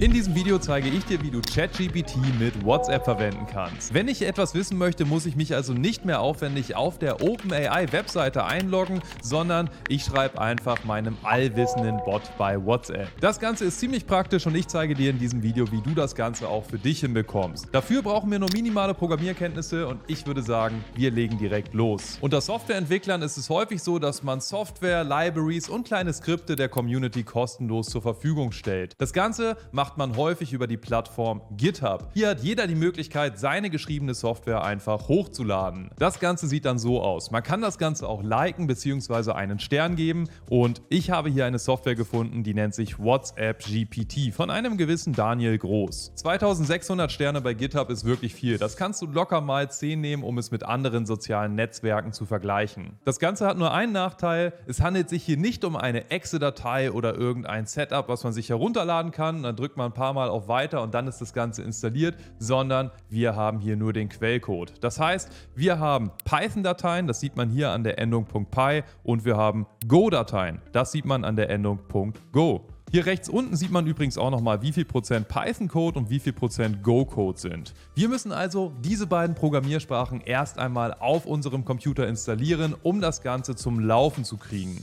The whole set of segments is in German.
In diesem Video zeige ich dir, wie du ChatGPT mit WhatsApp verwenden kannst. Wenn ich etwas wissen möchte, muss ich mich also nicht mehr aufwendig auf der OpenAI-Webseite einloggen, sondern ich schreibe einfach meinem allwissenden Bot bei WhatsApp. Das Ganze ist ziemlich praktisch und ich zeige dir in diesem Video, wie du das Ganze auch für dich hinbekommst. Dafür brauchen wir nur minimale Programmierkenntnisse und ich würde sagen, wir legen direkt los. Unter Softwareentwicklern ist es häufig so, dass man Software, Libraries und kleine Skripte der Community kostenlos zur Verfügung stellt. Das Ganze macht macht man häufig über die Plattform GitHub. Hier hat jeder die Möglichkeit, seine geschriebene Software einfach hochzuladen. Das Ganze sieht dann so aus. Man kann das Ganze auch liken bzw. einen Stern geben und ich habe hier eine Software gefunden, die nennt sich WhatsApp GPT von einem gewissen Daniel Groß. 2600 Sterne bei GitHub ist wirklich viel. Das kannst du locker mal 10 nehmen, um es mit anderen sozialen Netzwerken zu vergleichen. Das Ganze hat nur einen Nachteil. Es handelt sich hier nicht um eine Exe-Datei oder irgendein Setup, was man sich herunterladen kann. Dann drückt drückt man ein paar Mal auf Weiter und dann ist das Ganze installiert, sondern wir haben hier nur den Quellcode. Das heißt, wir haben Python-Dateien, das sieht man hier an der Endung .py und wir haben Go-Dateien, das sieht man an der Endung .go. Hier rechts unten sieht man übrigens auch nochmal, wie viel Prozent Python-Code und wie viel Prozent Go-Code sind. Wir müssen also diese beiden Programmiersprachen erst einmal auf unserem Computer installieren, um das Ganze zum Laufen zu kriegen.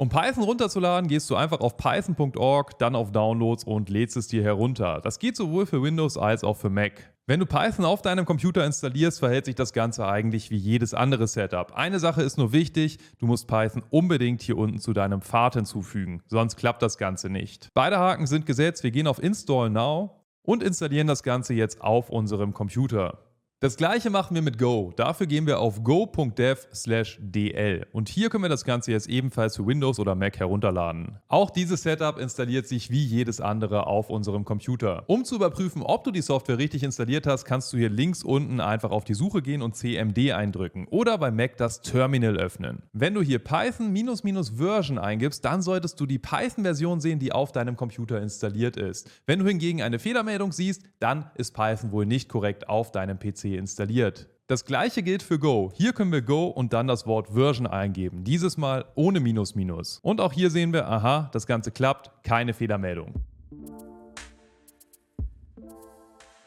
Um Python runterzuladen, gehst du einfach auf python.org, dann auf Downloads und lädst es dir herunter. Das geht sowohl für Windows als auch für Mac. Wenn du Python auf deinem Computer installierst, verhält sich das Ganze eigentlich wie jedes andere Setup. Eine Sache ist nur wichtig, du musst Python unbedingt hier unten zu deinem Pfad hinzufügen, sonst klappt das Ganze nicht. Beide Haken sind gesetzt, wir gehen auf Install Now und installieren das Ganze jetzt auf unserem Computer. Das gleiche machen wir mit Go. Dafür gehen wir auf go.dev/dl und hier können wir das Ganze jetzt ebenfalls für Windows oder Mac herunterladen. Auch dieses Setup installiert sich wie jedes andere auf unserem Computer. Um zu überprüfen, ob du die Software richtig installiert hast, kannst du hier links unten einfach auf die Suche gehen und CMD eindrücken oder bei Mac das Terminal öffnen. Wenn du hier Python Version eingibst, dann solltest du die Python-Version sehen, die auf deinem Computer installiert ist. Wenn du hingegen eine Fehlermeldung siehst, dann ist Python wohl nicht korrekt auf deinem PC installiert. Das gleiche gilt für Go. Hier können wir Go und dann das Wort Version eingeben. Dieses Mal ohne Minus Minus. Und auch hier sehen wir, aha, das Ganze klappt, keine Fehlermeldung.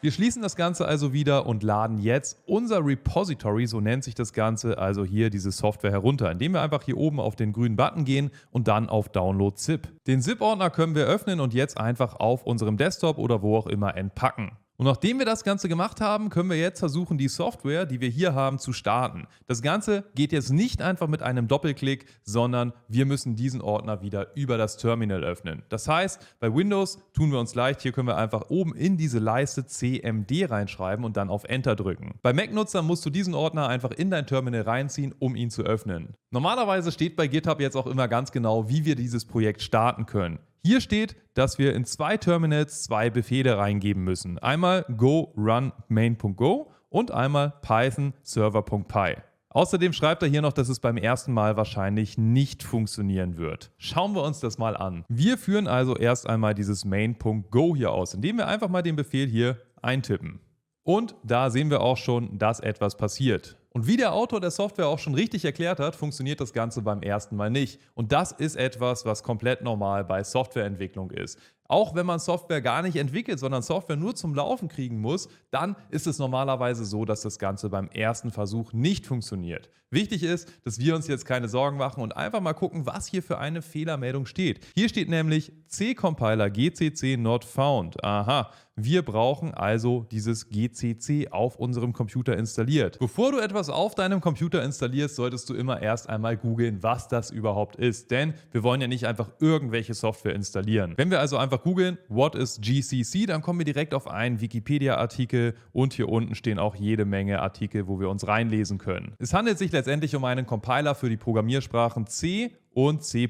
Wir schließen das Ganze also wieder und laden jetzt unser Repository, so nennt sich das Ganze, also hier diese Software herunter, indem wir einfach hier oben auf den grünen Button gehen und dann auf Download ZIP. Den ZIP-Ordner können wir öffnen und jetzt einfach auf unserem Desktop oder wo auch immer entpacken. Und nachdem wir das Ganze gemacht haben, können wir jetzt versuchen, die Software, die wir hier haben, zu starten. Das Ganze geht jetzt nicht einfach mit einem Doppelklick, sondern wir müssen diesen Ordner wieder über das Terminal öffnen. Das heißt, bei Windows tun wir uns leicht, hier können wir einfach oben in diese Leiste CMD reinschreiben und dann auf Enter drücken. Bei Mac-Nutzern musst du diesen Ordner einfach in dein Terminal reinziehen, um ihn zu öffnen. Normalerweise steht bei GitHub jetzt auch immer ganz genau, wie wir dieses Projekt starten können. Hier steht, dass wir in zwei Terminals zwei Befehle reingeben müssen. Einmal go run main.go und einmal python server.py. Außerdem schreibt er hier noch, dass es beim ersten Mal wahrscheinlich nicht funktionieren wird. Schauen wir uns das mal an. Wir führen also erst einmal dieses main.go hier aus, indem wir einfach mal den Befehl hier eintippen. Und da sehen wir auch schon, dass etwas passiert. Und wie der Autor der Software auch schon richtig erklärt hat, funktioniert das Ganze beim ersten Mal nicht. Und das ist etwas, was komplett normal bei Softwareentwicklung ist. Auch wenn man Software gar nicht entwickelt, sondern Software nur zum Laufen kriegen muss, dann ist es normalerweise so, dass das Ganze beim ersten Versuch nicht funktioniert. Wichtig ist, dass wir uns jetzt keine Sorgen machen und einfach mal gucken, was hier für eine Fehlermeldung steht. Hier steht nämlich C-Compiler GCC not found. Aha, wir brauchen also dieses GCC auf unserem Computer installiert. Bevor du etwas auf deinem Computer installierst, solltest du immer erst einmal googeln, was das überhaupt ist. Denn wir wollen ja nicht einfach irgendwelche Software installieren. Wenn wir also einfach einfach googeln, what is GCC, dann kommen wir direkt auf einen Wikipedia-Artikel und hier unten stehen auch jede Menge Artikel, wo wir uns reinlesen können. Es handelt sich letztendlich um einen Compiler für die Programmiersprachen C und C++.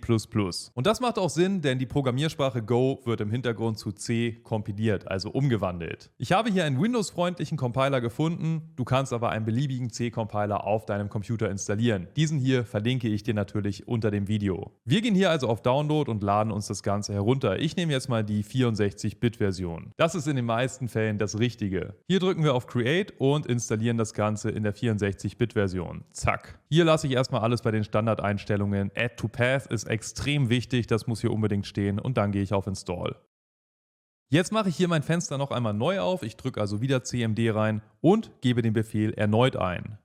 Und das macht auch Sinn, denn die Programmiersprache Go wird im Hintergrund zu C kompiliert, also umgewandelt. Ich habe hier einen Windows-freundlichen Compiler gefunden, du kannst aber einen beliebigen C-Compiler auf deinem Computer installieren. Diesen hier verlinke ich dir natürlich unter dem Video. Wir gehen hier also auf Download und laden uns das Ganze herunter. Ich nehme jetzt mal die 64-Bit-Version. Das ist in den meisten Fällen das Richtige. Hier drücken wir auf Create und installieren das Ganze in der 64-Bit-Version. Zack. Hier lasse ich erstmal alles bei den Standardeinstellungen Add to Path ist extrem wichtig, das muss hier unbedingt stehen und dann gehe ich auf Install. Jetzt mache ich hier mein Fenster noch einmal neu auf, ich drücke also wieder CMD rein und gebe den Befehl erneut ein.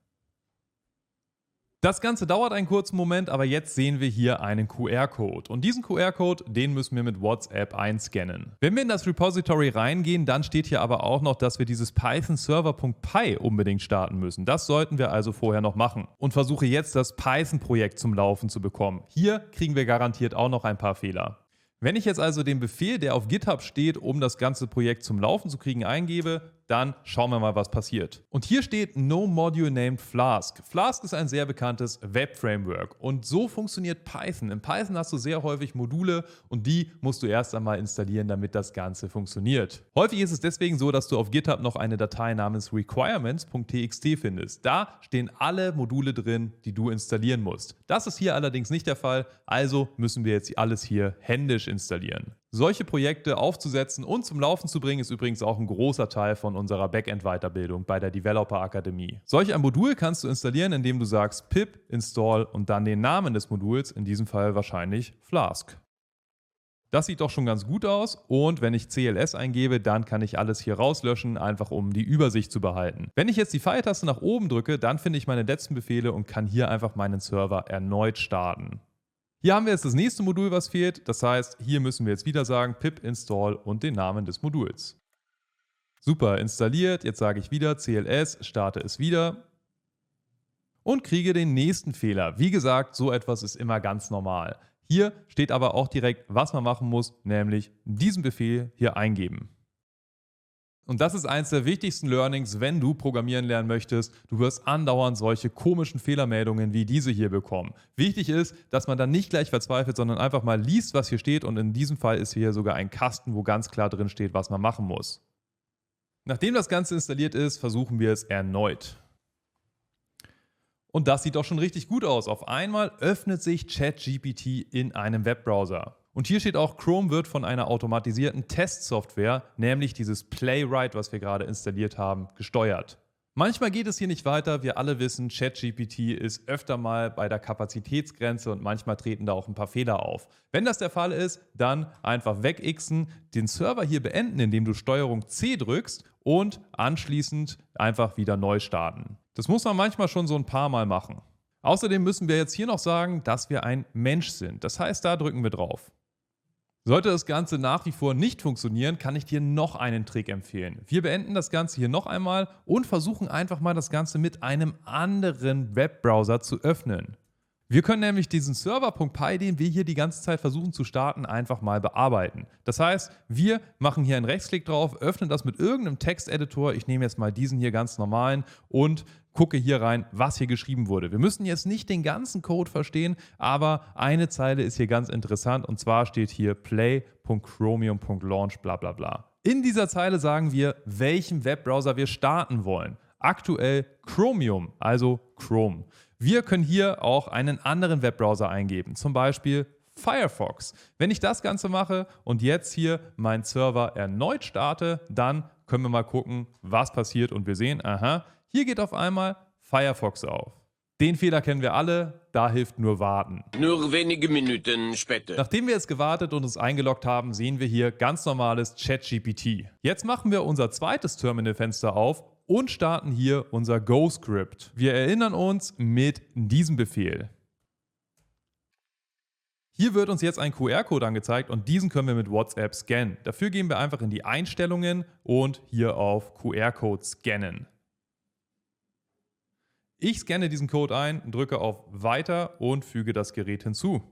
Das Ganze dauert einen kurzen Moment, aber jetzt sehen wir hier einen QR-Code. Und diesen QR-Code, den müssen wir mit WhatsApp einscannen. Wenn wir in das Repository reingehen, dann steht hier aber auch noch, dass wir dieses Python Server.py unbedingt starten müssen. Das sollten wir also vorher noch machen. Und versuche jetzt das Python-Projekt zum Laufen zu bekommen. Hier kriegen wir garantiert auch noch ein paar Fehler. Wenn ich jetzt also den Befehl, der auf GitHub steht, um das ganze Projekt zum Laufen zu kriegen, eingebe, dann schauen wir mal, was passiert. Und hier steht No Module Named Flask. Flask ist ein sehr bekanntes Web-Framework und so funktioniert Python. In Python hast du sehr häufig Module und die musst du erst einmal installieren, damit das Ganze funktioniert. Häufig ist es deswegen so, dass du auf GitHub noch eine Datei namens requirements.txt findest. Da stehen alle Module drin, die du installieren musst. Das ist hier allerdings nicht der Fall, also müssen wir jetzt alles hier händisch installieren. Solche Projekte aufzusetzen und zum Laufen zu bringen, ist übrigens auch ein großer Teil von unserer Backend-Weiterbildung bei der Developer Akademie. Solch ein Modul kannst du installieren, indem du sagst pip install und dann den Namen des Moduls, in diesem Fall wahrscheinlich Flask. Das sieht doch schon ganz gut aus und wenn ich CLS eingebe, dann kann ich alles hier rauslöschen, einfach um die Übersicht zu behalten. Wenn ich jetzt die Pfeiltaste nach oben drücke, dann finde ich meine letzten Befehle und kann hier einfach meinen Server erneut starten. Hier haben wir jetzt das nächste Modul, was fehlt. Das heißt, hier müssen wir jetzt wieder sagen pip install und den Namen des Moduls. Super, installiert. Jetzt sage ich wieder cls, starte es wieder und kriege den nächsten Fehler. Wie gesagt, so etwas ist immer ganz normal. Hier steht aber auch direkt, was man machen muss, nämlich diesen Befehl hier eingeben. Und das ist eines der wichtigsten Learnings, wenn du programmieren lernen möchtest. Du wirst andauernd solche komischen Fehlermeldungen wie diese hier bekommen. Wichtig ist, dass man dann nicht gleich verzweifelt, sondern einfach mal liest, was hier steht. Und in diesem Fall ist hier sogar ein Kasten, wo ganz klar drin steht, was man machen muss. Nachdem das Ganze installiert ist, versuchen wir es erneut. Und das sieht doch schon richtig gut aus. Auf einmal öffnet sich ChatGPT in einem Webbrowser. Und hier steht auch, Chrome wird von einer automatisierten Testsoftware, nämlich dieses Playwright, was wir gerade installiert haben, gesteuert. Manchmal geht es hier nicht weiter. Wir alle wissen, ChatGPT ist öfter mal bei der Kapazitätsgrenze und manchmal treten da auch ein paar Fehler auf. Wenn das der Fall ist, dann einfach wegixen, den Server hier beenden, indem du Steuerung C drückst und anschließend einfach wieder neu starten. Das muss man manchmal schon so ein paar Mal machen. Außerdem müssen wir jetzt hier noch sagen, dass wir ein Mensch sind. Das heißt, da drücken wir drauf. Sollte das Ganze nach wie vor nicht funktionieren, kann ich dir noch einen Trick empfehlen. Wir beenden das Ganze hier noch einmal und versuchen einfach mal das Ganze mit einem anderen Webbrowser zu öffnen. Wir können nämlich diesen Server.py, den wir hier die ganze Zeit versuchen zu starten, einfach mal bearbeiten. Das heißt, wir machen hier einen Rechtsklick drauf, öffnen das mit irgendeinem Texteditor. Ich nehme jetzt mal diesen hier ganz normalen und gucke hier rein, was hier geschrieben wurde. Wir müssen jetzt nicht den ganzen Code verstehen, aber eine Zeile ist hier ganz interessant und zwar steht hier play.chromium.launch bla bla bla. In dieser Zeile sagen wir, welchen Webbrowser wir starten wollen. Aktuell Chromium, also Chrome. Wir können hier auch einen anderen Webbrowser eingeben, zum Beispiel Firefox. Wenn ich das Ganze mache und jetzt hier meinen Server erneut starte, dann können wir mal gucken, was passiert und wir sehen, aha, hier geht auf einmal Firefox auf. Den Fehler kennen wir alle, da hilft nur warten. Nur wenige Minuten später. Nachdem wir jetzt gewartet und uns eingeloggt haben, sehen wir hier ganz normales ChatGPT. Jetzt machen wir unser zweites Terminalfenster auf und starten hier unser Go-Script. Wir erinnern uns mit diesem Befehl. Hier wird uns jetzt ein QR-Code angezeigt und diesen können wir mit WhatsApp scannen. Dafür gehen wir einfach in die Einstellungen und hier auf QR-Code scannen. Ich scanne diesen Code ein, drücke auf Weiter und füge das Gerät hinzu.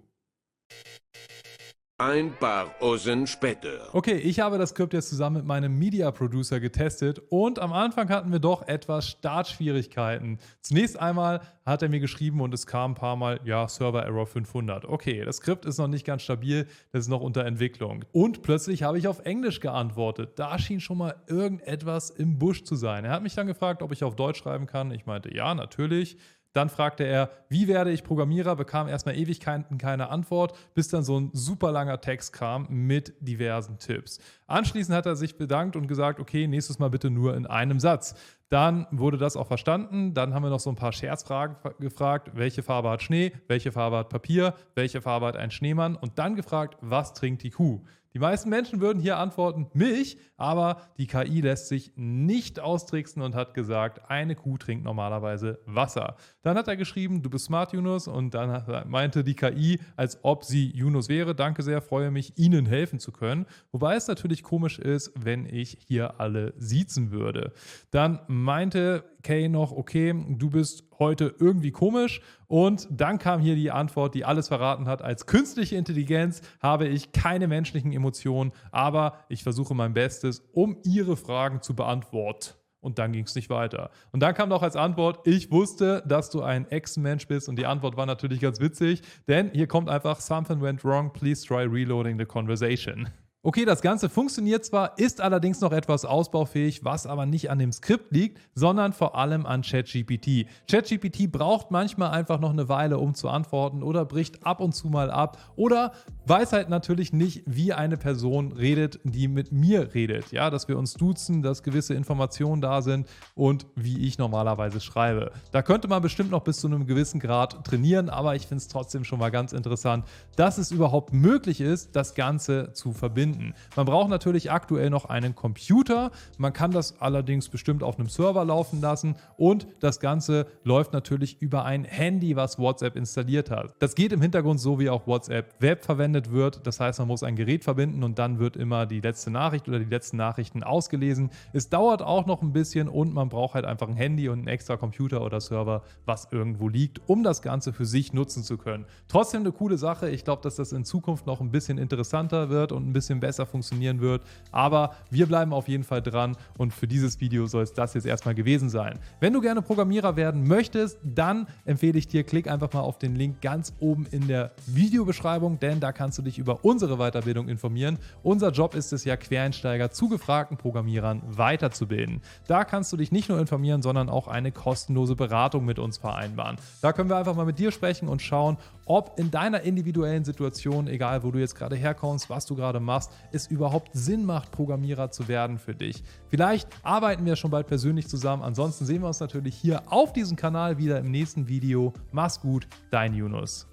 Ein paar Osen später. Okay, ich habe das Skript jetzt zusammen mit meinem Media Producer getestet und am Anfang hatten wir doch etwas Startschwierigkeiten. Zunächst einmal hat er mir geschrieben und es kam ein paar Mal, ja, Server Error 500. Okay, das Skript ist noch nicht ganz stabil, das ist noch unter Entwicklung. Und plötzlich habe ich auf Englisch geantwortet. Da schien schon mal irgendetwas im Busch zu sein. Er hat mich dann gefragt, ob ich auf Deutsch schreiben kann. Ich meinte, ja, natürlich. Dann fragte er, wie werde ich Programmierer, bekam erstmal Ewigkeiten keine Antwort, bis dann so ein super langer Text kam mit diversen Tipps. Anschließend hat er sich bedankt und gesagt, okay, nächstes Mal bitte nur in einem Satz. Dann wurde das auch verstanden. Dann haben wir noch so ein paar Scherzfragen gefragt. Welche Farbe hat Schnee? Welche Farbe hat Papier? Welche Farbe hat ein Schneemann? Und dann gefragt, was trinkt die Kuh? Die meisten Menschen würden hier antworten Milch, aber die KI lässt sich nicht austricksen und hat gesagt, eine Kuh trinkt normalerweise Wasser. Dann hat er geschrieben, du bist smart, Yunus, und dann meinte die KI, als ob sie Yunus wäre. Danke sehr, freue mich, Ihnen helfen zu können. Wobei es natürlich komisch ist, wenn ich hier alle siezen würde. Dann meinte Kay noch, okay, du bist heute irgendwie komisch. Und dann kam hier die Antwort, die alles verraten hat. Als künstliche Intelligenz habe ich keine menschlichen Emotionen, aber ich versuche mein Bestes, um ihre Fragen zu beantworten. Und dann ging es nicht weiter. Und dann kam noch als Antwort, ich wusste, dass du ein Ex-Mensch bist. Und die Antwort war natürlich ganz witzig, denn hier kommt einfach, something went wrong, please try reloading the conversation. Okay, das Ganze funktioniert zwar, ist allerdings noch etwas ausbaufähig, was aber nicht an dem Skript liegt, sondern vor allem an ChatGPT. ChatGPT braucht manchmal einfach noch eine Weile, um zu antworten oder bricht ab und zu mal ab oder weiß halt natürlich nicht, wie eine Person redet, die mit mir redet. Ja, dass wir uns duzen, dass gewisse Informationen da sind und wie ich normalerweise schreibe. Da könnte man bestimmt noch bis zu einem gewissen Grad trainieren, aber ich finde es trotzdem schon mal ganz interessant, dass es überhaupt möglich ist, das Ganze zu verbinden finden. Man braucht natürlich aktuell noch einen Computer. Man kann das allerdings bestimmt auf einem Server laufen lassen und das Ganze läuft natürlich über ein Handy, was WhatsApp installiert hat. Das geht im Hintergrund so, wie auch WhatsApp Web verwendet wird. Das heißt, man muss ein Gerät verbinden und dann wird immer die letzte Nachricht oder die letzten Nachrichten ausgelesen. Es dauert auch noch ein bisschen und man braucht halt einfach ein Handy und einen extra Computer oder Server, was irgendwo liegt, um das Ganze für sich nutzen zu können. Trotzdem eine coole Sache. Ich glaube, dass das in Zukunft noch ein bisschen interessanter wird und ein bisschen besser funktionieren wird. Aber wir bleiben auf jeden Fall dran und für dieses Video soll es das jetzt erstmal gewesen sein. Wenn du gerne Programmierer werden möchtest, dann empfehle ich dir, klick einfach mal auf den Link ganz oben in der Videobeschreibung, denn da kannst du dich über unsere Weiterbildung informieren. Unser Job ist es ja, Quereinsteiger zu gefragten Programmierern weiterzubilden. Da kannst du dich nicht nur informieren, sondern auch eine kostenlose Beratung mit uns vereinbaren. Da können wir einfach mal mit dir sprechen und schauen, ob in deiner individuellen Situation, egal wo du jetzt gerade herkommst, was du gerade machst, es überhaupt Sinn macht, Programmierer zu werden für dich. Vielleicht arbeiten wir schon bald persönlich zusammen. Ansonsten sehen wir uns natürlich hier auf diesem Kanal wieder im nächsten Video. Mach's gut, dein Yunus.